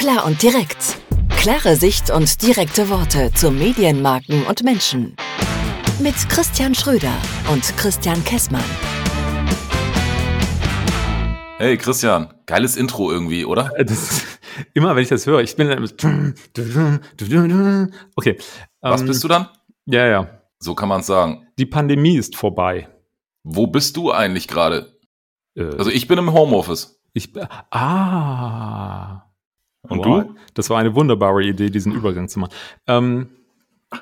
Klar und direkt. Klare Sicht und direkte Worte zu Medienmarken und Menschen. Mit Christian Schröder und Christian Kessmann. Hey Christian, geiles Intro irgendwie, oder? Äh, das, immer wenn ich das höre, ich bin dann Okay. Was ähm, bist du dann? Ja, ja. So kann man es sagen. Die Pandemie ist vorbei. Wo bist du eigentlich gerade? Äh, Also ich bin im Homeoffice. ich Ah. Und Wow. du? Das war eine wunderbare Idee, diesen Übergang zu machen. Ähm,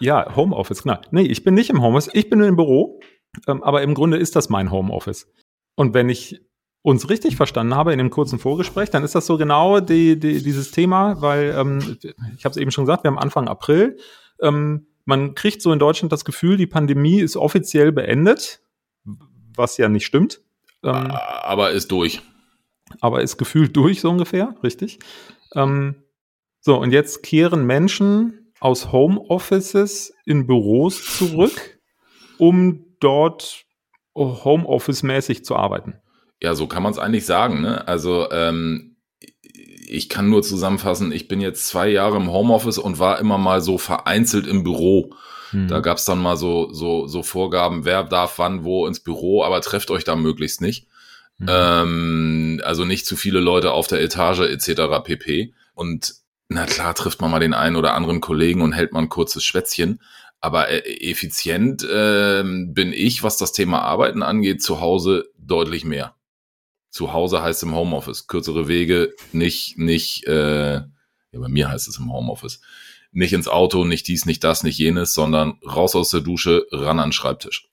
ja, Homeoffice, klar. Nee, ich bin nicht im Homeoffice, ich bin im Büro, ähm, aber im Grunde ist das mein Homeoffice. Und wenn ich uns richtig verstanden habe in dem kurzen Vorgespräch, dann ist das so genau die, die, dieses Thema, weil ähm, ich habe es eben schon gesagt, wir haben Anfang April. Ähm, man kriegt so in Deutschland das Gefühl, die Pandemie ist offiziell beendet, was ja nicht stimmt. Ähm, Aber ist durch. aber ist gefühlt durch, so ungefähr, richtig. Ähm, so, und jetzt kehren Menschen aus Homeoffices in Büros zurück, um dort Homeoffice-mäßig zu arbeiten. Ja, so kann man es eigentlich sagen. Ne? Also ähm, ich kann nur zusammenfassen, ich bin jetzt zwei Jahre im Homeoffice und war immer mal so vereinzelt im Büro. Hm. Da gab es dann mal so, so, so Vorgaben, wer darf wann wo ins Büro, aber trefft euch da möglichst nicht. Mhm. Ähm, also nicht zu viele Leute auf der Etage etc. pp. Und na klar trifft man mal den einen oder anderen Kollegen und hält mal ein kurzes Schwätzchen. Aber äh, effizient ähm, bin ich, was das Thema Arbeiten angeht, zu Hause deutlich mehr. Zu Hause heißt im Homeoffice. Kürzere Wege, nicht, nicht, äh, ja, bei mir heißt es im Homeoffice. Nicht ins Auto, nicht dies, nicht das, nicht jenes, sondern raus aus der Dusche, ran an den Schreibtisch.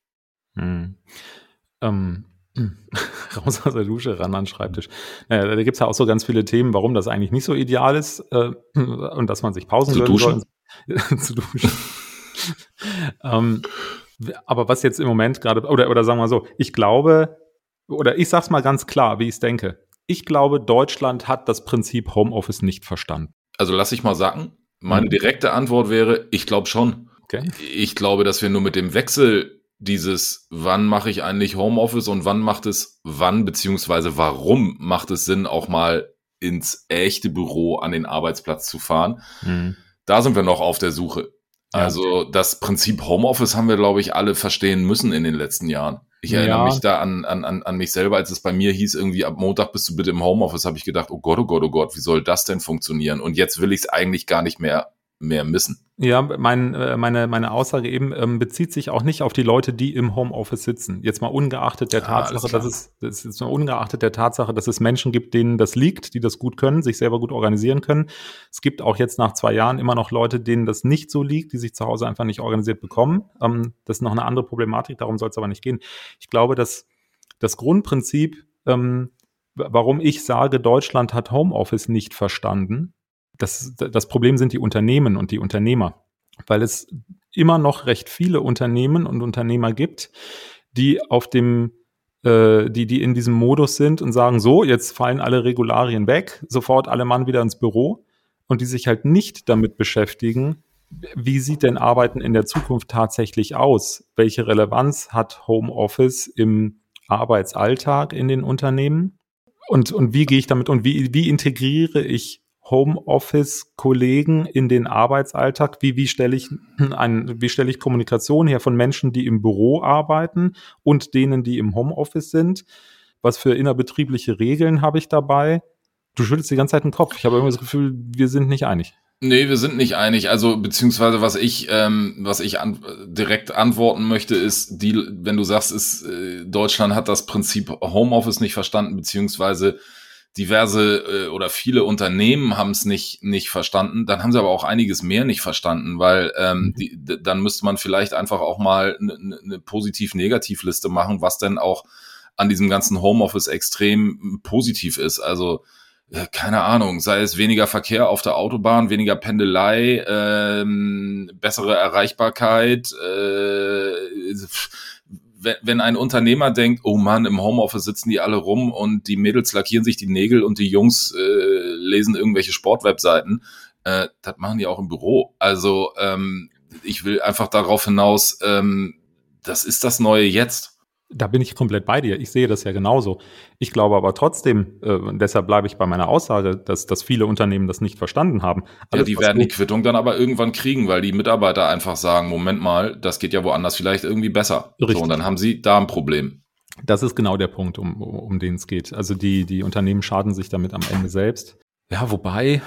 Hm. Ähm, hm. raus aus der Dusche, ran an den Schreibtisch. Naja, da gibt's ja auch so ganz viele Themen, warum das eigentlich nicht so ideal ist äh, und dass man sich Pausen Zu duschen? soll. zu duschen. ähm, aber was jetzt im Moment gerade, oder, oder sagen wir so, ich glaube, oder ich sag's mal ganz klar, wie ich es denke. Ich glaube, Deutschland hat das Prinzip Homeoffice nicht verstanden. Also lass ich mal sagen. Meine Mhm. direkte Antwort wäre, ich glaube schon. Okay? Ich glaube, dass wir nur mit dem Wechsel dieses, wann mache ich eigentlich Homeoffice und wann macht es, wann beziehungsweise warum macht es Sinn, auch mal ins echte Büro an den Arbeitsplatz zu fahren. Da sind wir noch auf der Suche. Ja. Also das Prinzip Homeoffice haben wir, glaube ich, alle verstehen müssen in den letzten Jahren. Ich erinnere Ja. mich da an, an, an, an mich selber, als es bei mir hieß, irgendwie ab Montag bist du bitte im Homeoffice, habe ich gedacht, oh Gott, oh Gott, oh Gott, wie soll das denn funktionieren? Und jetzt will ich es eigentlich gar nicht mehr, mehr missen. Ja, mein, äh, meine, meine Aussage eben ähm, bezieht sich auch nicht auf die Leute, die im Homeoffice sitzen. Jetzt mal ungeachtet der Ja, Tatsache, dass es, das ist mal ungeachtet der Tatsache, dass es Menschen gibt, denen das liegt, die das gut können, sich selber gut organisieren können. Es gibt auch jetzt nach zwei Jahren immer noch Leute, denen das nicht so liegt, die sich zu Hause einfach nicht organisiert bekommen. Ähm, das ist noch eine andere Problematik, darum soll es aber nicht gehen. Ich glaube, dass das Grundprinzip, ähm, warum ich sage, Deutschland hat Homeoffice nicht verstanden, das, das Problem sind die Unternehmen und die Unternehmer, weil es immer noch recht viele Unternehmen und Unternehmer gibt, die auf dem, äh, die, die in diesem Modus sind und sagen, so, jetzt fallen alle Regularien weg, sofort alle Mann wieder ins Büro und die sich halt nicht damit beschäftigen, wie sieht denn Arbeiten in der Zukunft tatsächlich aus? Welche Relevanz hat Homeoffice im Arbeitsalltag in den Unternehmen? Und, und wie gehe ich damit und wie, wie integriere ich Homeoffice-Kollegen in den Arbeitsalltag? Wie, wie stelle ich ein, wie stelle ich Kommunikation her von Menschen, die im Büro arbeiten und denen, die im Homeoffice sind? Was für innerbetriebliche Regeln habe ich dabei? Du schüttelst die ganze Zeit den Kopf. Ich habe irgendwie das Gefühl, wir sind nicht einig. Nee, wir sind nicht einig. Also, beziehungsweise, was ich, ähm, was ich an, direkt antworten möchte, ist, die, wenn du sagst, ist, äh, Deutschland hat das Prinzip Homeoffice nicht verstanden, beziehungsweise diverse äh, oder viele Unternehmen haben es nicht, nicht verstanden, dann haben sie aber auch einiges mehr nicht verstanden, weil ähm, die, d- dann müsste man vielleicht einfach auch mal eine ne Positiv-Negativ-Liste machen, was denn auch an diesem ganzen Homeoffice extrem positiv ist. Also, ja, keine Ahnung, sei es weniger Verkehr auf der Autobahn, weniger Pendelei, ähm, bessere Erreichbarkeit. Äh, wenn, wenn ein Unternehmer denkt, oh Mann, im Homeoffice sitzen die alle rum und die Mädels lackieren sich die Nägel und die Jungs äh, lesen irgendwelche Sportwebseiten, äh, das machen die auch im Büro. Also ähm, ich will einfach darauf hinaus, ähm, das ist das neue Jetzt. Da bin ich komplett bei dir. Ich sehe das ja genauso. Ich glaube aber trotzdem, äh, deshalb bleibe ich bei meiner Aussage, dass, dass viele Unternehmen das nicht verstanden haben. Alles, ja, die werden die Quittung dann aber irgendwann kriegen, weil die Mitarbeiter einfach sagen, Moment mal, das geht ja woanders vielleicht irgendwie besser. Richtig. So, und dann haben sie da ein Problem. Das ist genau der Punkt, um, um den es geht. Also die, die Unternehmen schaden sich damit am Ende selbst. Ja, wobei,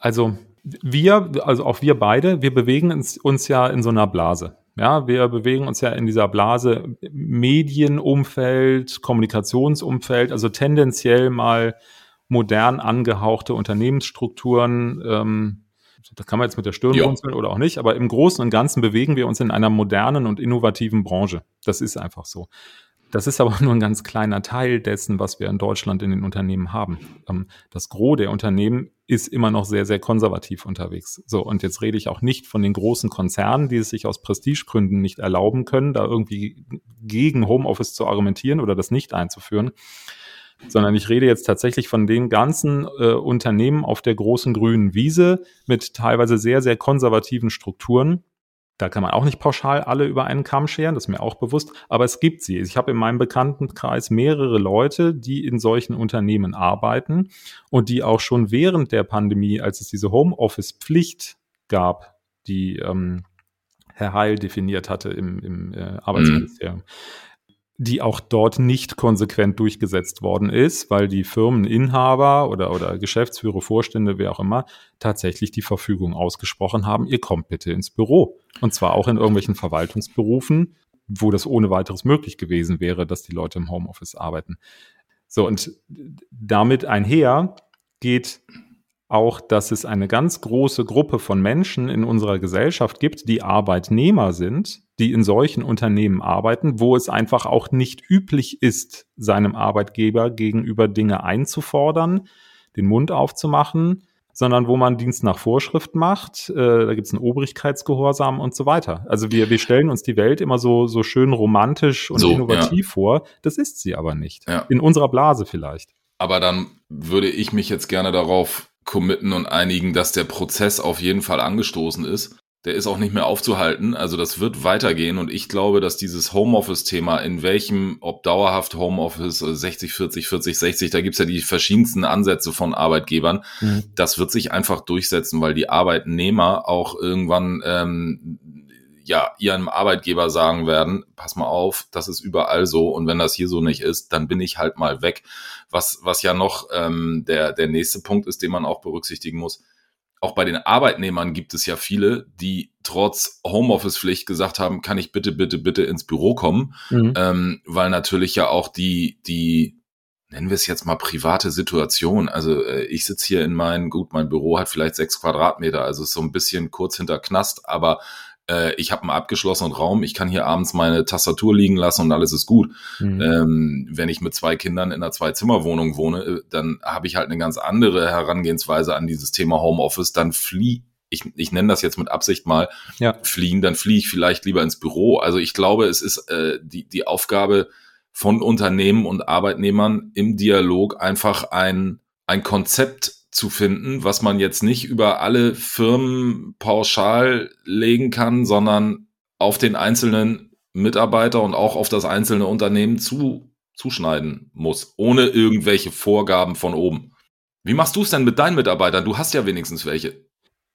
also wir, also auch wir beide, wir bewegen uns, uns ja in so einer Blase. Ja, wir bewegen uns ja in dieser Blase Medienumfeld, Kommunikationsumfeld, also tendenziell mal modern angehauchte Unternehmensstrukturen. Ähm, da kann man jetzt mit der Stirn runzeln oder auch nicht, aber im Großen und Ganzen bewegen wir uns in einer modernen und innovativen Branche. Das ist einfach so. Das ist aber nur ein ganz kleiner Teil dessen, was wir in Deutschland in den Unternehmen haben. Ähm, das Gros der Unternehmen ist immer noch sehr, sehr konservativ unterwegs. So, und jetzt rede ich auch nicht von den großen Konzernen, die es sich aus Prestigegründen nicht erlauben können, da irgendwie gegen Homeoffice zu argumentieren oder das nicht einzuführen, sondern ich rede jetzt tatsächlich von den ganzen äh, Unternehmen auf der großen grünen Wiese mit teilweise sehr, sehr konservativen Strukturen, da kann man auch nicht pauschal alle über einen Kamm scheren, das ist mir auch bewusst, aber es gibt sie. Ich habe in meinem Bekanntenkreis mehrere Leute, die in solchen Unternehmen arbeiten und die auch schon während der Pandemie, als es diese Homeoffice-Pflicht gab, die ähm, Herr Heil definiert hatte im, im äh, Arbeitsministerium, mhm die auch dort nicht konsequent durchgesetzt worden ist, weil die Firmeninhaber oder, oder Geschäftsführer, Vorstände, wer auch immer, tatsächlich die Verfügung ausgesprochen haben, ihr kommt bitte ins Büro. Und zwar auch in irgendwelchen Verwaltungsberufen, wo das ohne weiteres möglich gewesen wäre, dass die Leute im Homeoffice arbeiten. So, und damit einher geht auch, dass es eine ganz große Gruppe von Menschen in unserer Gesellschaft gibt, die Arbeitnehmer sind, die in solchen Unternehmen arbeiten, wo es einfach auch nicht üblich ist, seinem Arbeitgeber gegenüber Dinge einzufordern, den Mund aufzumachen, sondern wo man Dienst nach Vorschrift macht. Äh, da gibt es einen Obrigkeitsgehorsam und so weiter. Also wir, wir stellen uns die Welt immer so, so schön romantisch und so, innovativ ja. vor. Das ist sie aber nicht. Ja. In unserer Blase vielleicht. Aber dann würde ich mich jetzt gerne darauf committen und einigen, dass der Prozess auf jeden Fall angestoßen ist. Der ist auch nicht mehr aufzuhalten. Also das wird weitergehen und ich glaube, dass dieses Homeoffice-Thema, in welchem, ob dauerhaft Homeoffice 60, 40, 40, 60, da gibt's ja die verschiedensten Ansätze von Arbeitgebern, mhm. das wird sich einfach durchsetzen, weil die Arbeitnehmer auch irgendwann ähm, ja ihrem Arbeitgeber sagen werden, pass mal auf, das ist überall so und wenn das hier so nicht ist, dann bin ich halt mal weg. Was, was ja noch ähm, der, der nächste Punkt ist, den man auch berücksichtigen muss. Auch bei den Arbeitnehmern gibt es ja viele, die trotz Homeoffice-Pflicht gesagt haben, kann ich bitte, bitte, bitte ins Büro kommen, mhm. ähm, weil natürlich ja auch die, die nennen wir es jetzt mal private Situation. Also äh, ich sitze hier in meinem, gut, mein Büro hat vielleicht sechs Quadratmeter, also ist so ein bisschen kurz hinter Knast, aber äh, ich habe einen abgeschlossenen Raum, ich kann hier abends meine Tastatur liegen lassen und alles ist gut. Mhm. Ähm, wenn ich mit zwei Kindern in einer Zwei-Zimmer-Wohnung wohne, äh, dann habe ich halt eine ganz andere Herangehensweise an dieses Thema Homeoffice. Dann flieh ich, ich nenne das jetzt mit Absicht mal, ja. fliehen, dann fliehe ich vielleicht lieber ins Büro. Also ich glaube, es ist äh, die, die Aufgabe von Unternehmen und Arbeitnehmern im Dialog einfach ein, ein Konzept zu finden, was man jetzt nicht über alle Firmen pauschal legen kann, sondern auf den einzelnen Mitarbeiter und auch auf das einzelne Unternehmen zu, zuschneiden muss, ohne irgendwelche Vorgaben von oben. Wie machst du es denn mit deinen Mitarbeitern? Du hast ja wenigstens welche.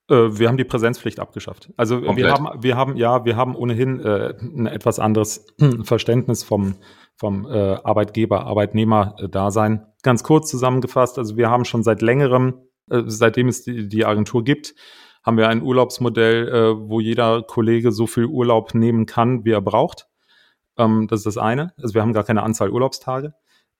Äh, wir haben die Präsenzpflicht abgeschafft. Also Komplett. wir haben, wir haben, ja, wir haben ohnehin äh, ein etwas anderes Verständnis vom, vom äh, Arbeitgeber-Arbeitnehmer-Dasein. Ganz kurz zusammengefasst, also wir haben schon seit längerem, äh, seitdem es die, die Agentur gibt, haben wir ein Urlaubsmodell, äh, wo jeder Kollege so viel Urlaub nehmen kann, wie er braucht. Ähm, das ist das eine. Also wir haben gar keine Anzahl Urlaubstage.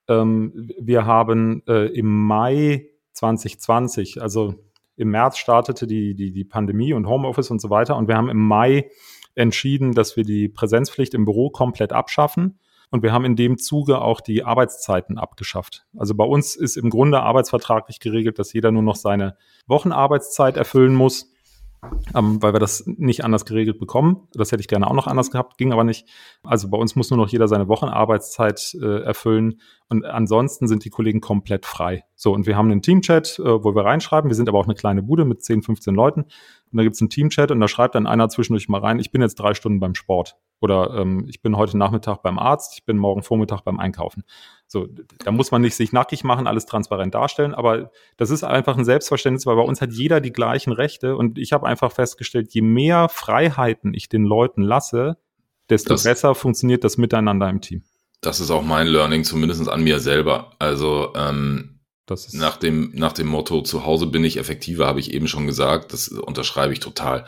Ähm, wir haben äh, im Mai 2020, also im März startete die, die, die Pandemie und Homeoffice und so weiter. Und wir haben im Mai entschieden, dass wir die Präsenzpflicht im Büro komplett abschaffen. Und wir haben in dem Zuge auch die Arbeitszeiten abgeschafft. Also bei uns ist im Grunde arbeitsvertraglich geregelt, dass jeder nur noch seine Wochenarbeitszeit erfüllen muss ähm, weil wir das nicht anders geregelt bekommen. Das hätte ich gerne auch noch anders gehabt, ging aber nicht. Also bei uns muss nur noch jeder seine Wochenarbeitszeit äh, erfüllen und ansonsten sind die Kollegen komplett frei. So, und wir haben einen Teamchat, äh, wo wir reinschreiben. Wir sind aber auch eine kleine Bude mit 10, 15 Leuten. Und da gibt es einen Teamchat und da schreibt dann einer zwischendurch mal rein, ich bin jetzt drei Stunden beim Sport. Oder ähm, ich bin heute Nachmittag beim Arzt, ich bin morgen Vormittag beim Einkaufen. So, da muss man nicht sich nackig machen, alles transparent darstellen, aber das ist einfach ein Selbstverständnis, weil bei uns hat jeder die gleichen Rechte und ich habe einfach festgestellt, je mehr Freiheiten ich den Leuten lasse, desto das, besser funktioniert das Miteinander im Team. Das ist auch mein Learning, zumindest an mir selber. Also ähm, das ist nach, dem, nach dem Motto, zu Hause bin ich effektiver, habe ich eben schon gesagt, das unterschreibe ich total.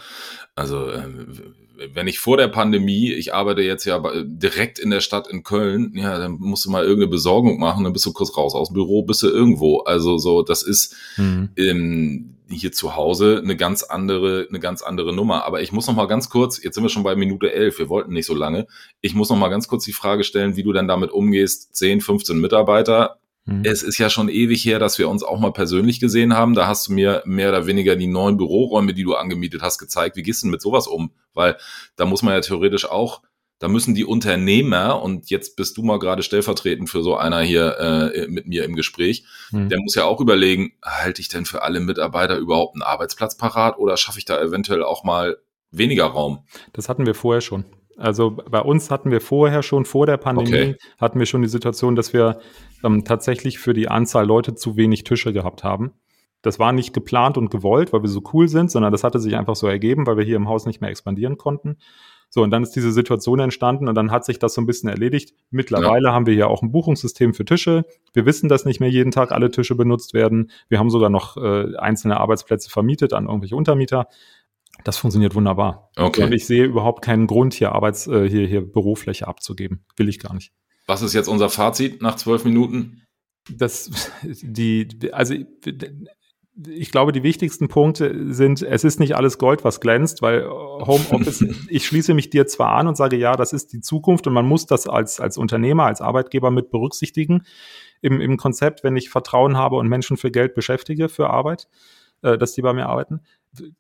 Also ähm, wenn ich vor der Pandemie, ich arbeite jetzt ja direkt in der Stadt in Köln, ja, dann musst du mal irgendeine Besorgung machen, dann bist du kurz raus aus dem Büro, bist du irgendwo. Also so, das ist mhm. ähm, hier zu Hause eine ganz andere, eine ganz andere Nummer. Aber ich muss noch mal ganz kurz, jetzt sind wir schon bei Minute elf, wir wollten nicht so lange. Ich muss noch mal ganz kurz die Frage stellen, wie du denn damit umgehst, 10, 15 Mitarbeiter, Mhm. Es ist ja schon ewig her, dass wir uns auch mal persönlich gesehen haben. Da hast du mir mehr oder weniger die neuen Büroräume, die du angemietet hast, gezeigt. Wie gehst du denn mit sowas um? Weil da muss man ja theoretisch auch, da müssen die Unternehmer, und jetzt bist du mal gerade stellvertretend für so einer hier äh, mit mir im Gespräch, mhm. der muss ja auch überlegen, halte ich denn für alle Mitarbeiter überhaupt einen Arbeitsplatz parat oder schaffe ich da eventuell auch mal weniger Raum? Das hatten wir vorher schon. Also bei uns hatten wir vorher schon, vor der Pandemie, okay. hatten wir schon die Situation, dass wir ähm, tatsächlich für die Anzahl Leute zu wenig Tische gehabt haben. Das war nicht geplant und gewollt, weil wir so cool sind, sondern das hatte sich einfach so ergeben, weil wir hier im Haus nicht mehr expandieren konnten. So, und dann ist diese Situation entstanden und dann hat sich das so ein bisschen erledigt. Mittlerweile ja. haben wir hier auch ein Buchungssystem für Tische. Wir wissen, dass nicht mehr jeden Tag alle Tische benutzt werden. Wir haben sogar noch äh, einzelne Arbeitsplätze vermietet an irgendwelche Untermieter. Das funktioniert wunderbar. Okay. Und ich sehe überhaupt keinen Grund, hier Arbeits, äh, hier, hier Bürofläche abzugeben. Will ich gar nicht. Was ist jetzt unser Fazit nach zwölf Minuten? Das, die, also, ich glaube, die wichtigsten Punkte sind, es ist nicht alles Gold, was glänzt, weil Homeoffice, ich schließe mich dir zwar an und sage, ja, das ist die Zukunft und man muss das als, als Unternehmer, als Arbeitgeber mit berücksichtigen im, im Konzept, wenn ich Vertrauen habe und Menschen für Geld beschäftige, für Arbeit, äh, dass die bei mir arbeiten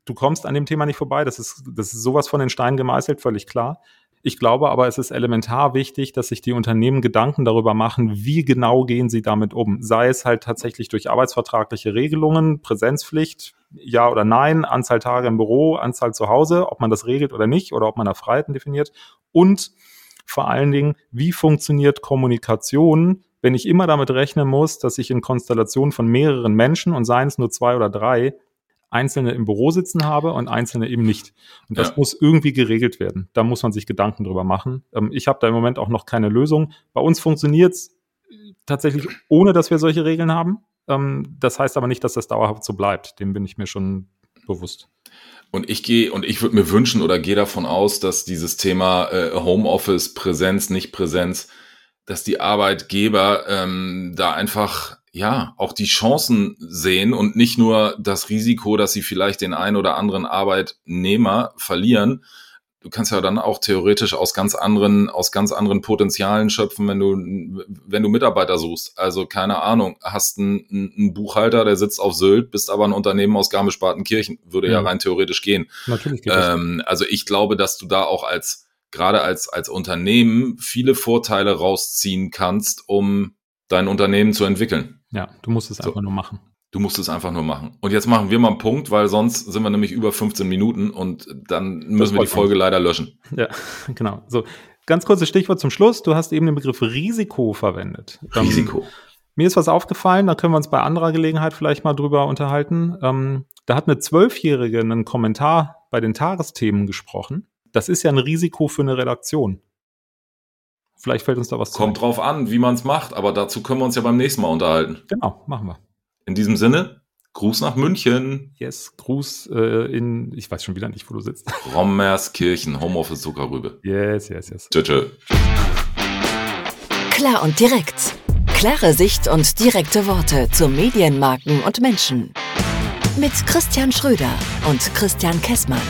du kommst an dem Thema nicht vorbei. Das ist, das ist sowas von den Steinen gemeißelt, völlig klar. Ich glaube aber, es ist elementar wichtig, dass sich die Unternehmen Gedanken darüber machen, wie genau gehen sie damit um. Sei es halt tatsächlich durch arbeitsvertragliche Regelungen, Präsenzpflicht, ja oder nein, Anzahl Tage im Büro, Anzahl zu Hause, ob man das regelt oder nicht oder ob man da Freiheiten definiert. Und vor allen Dingen, wie funktioniert Kommunikation, wenn ich immer damit rechnen muss, dass ich in Konstellationen von mehreren Menschen und seien es nur zwei oder drei, Einzelne im Büro sitzen habe und Einzelne eben nicht. Und das ja. muss irgendwie geregelt werden. Da muss man sich Gedanken drüber machen. Ähm, ich habe da im Moment auch noch keine Lösung. Bei uns funktioniert es tatsächlich, ohne dass wir solche Regeln haben. Ähm, das heißt aber nicht, dass das dauerhaft so bleibt. Dem bin ich mir schon bewusst. Und ich gehe und ich würde mir wünschen oder gehe davon aus, dass dieses Thema äh, Homeoffice, Präsenz, nicht Präsenz, dass die Arbeitgeber ähm, da einfach ja, auch die Chancen sehen und nicht nur das Risiko, dass sie vielleicht den einen oder anderen Arbeitnehmer verlieren. Du kannst ja dann auch theoretisch aus ganz anderen, aus ganz anderen Potenzialen schöpfen, wenn du, wenn du Mitarbeiter suchst. Also keine Ahnung, hast einen, einen Buchhalter, der sitzt auf Sylt, bist aber ein Unternehmen aus Garmisch-Partenkirchen, würde ja. ja rein theoretisch gehen. Natürlich geht ähm, Also ich glaube, dass du da auch als, gerade als, als Unternehmen viele Vorteile rausziehen kannst, um dein Unternehmen zu entwickeln. Ja, du musst es so. einfach nur machen. Du musst es einfach nur machen. Und jetzt machen wir mal einen Punkt, weil sonst sind wir nämlich über 15 Minuten und dann müssen wir die Folge nicht. leider löschen. Ja, genau. So, ganz kurzes Stichwort zum Schluss. Du hast eben den Begriff Risiko verwendet. Ähm, Risiko. Ähm, mir ist was aufgefallen, da können wir uns bei anderer Gelegenheit vielleicht mal drüber unterhalten. Ähm, da hat eine Zwölfjährige einen Kommentar bei den Tagesthemen gesprochen. Das ist ja ein Risiko für eine Redaktion. Vielleicht fällt uns da was zu. Kommt drauf an, wie man es macht, aber dazu können wir uns ja beim nächsten Mal unterhalten. Genau, machen wir. In diesem Sinne, Gruß nach München. Yes, Gruß äh, in, ich weiß schon wieder nicht, wo du sitzt. Rommerskirchen, Homeoffice Zuckerrübe. Yes, yes, yes. Tschö, tschö. Klar und direkt. Klare Sicht und direkte Worte zu Medienmarken und Menschen. Mit Christian Schröder und Christian Kessmann.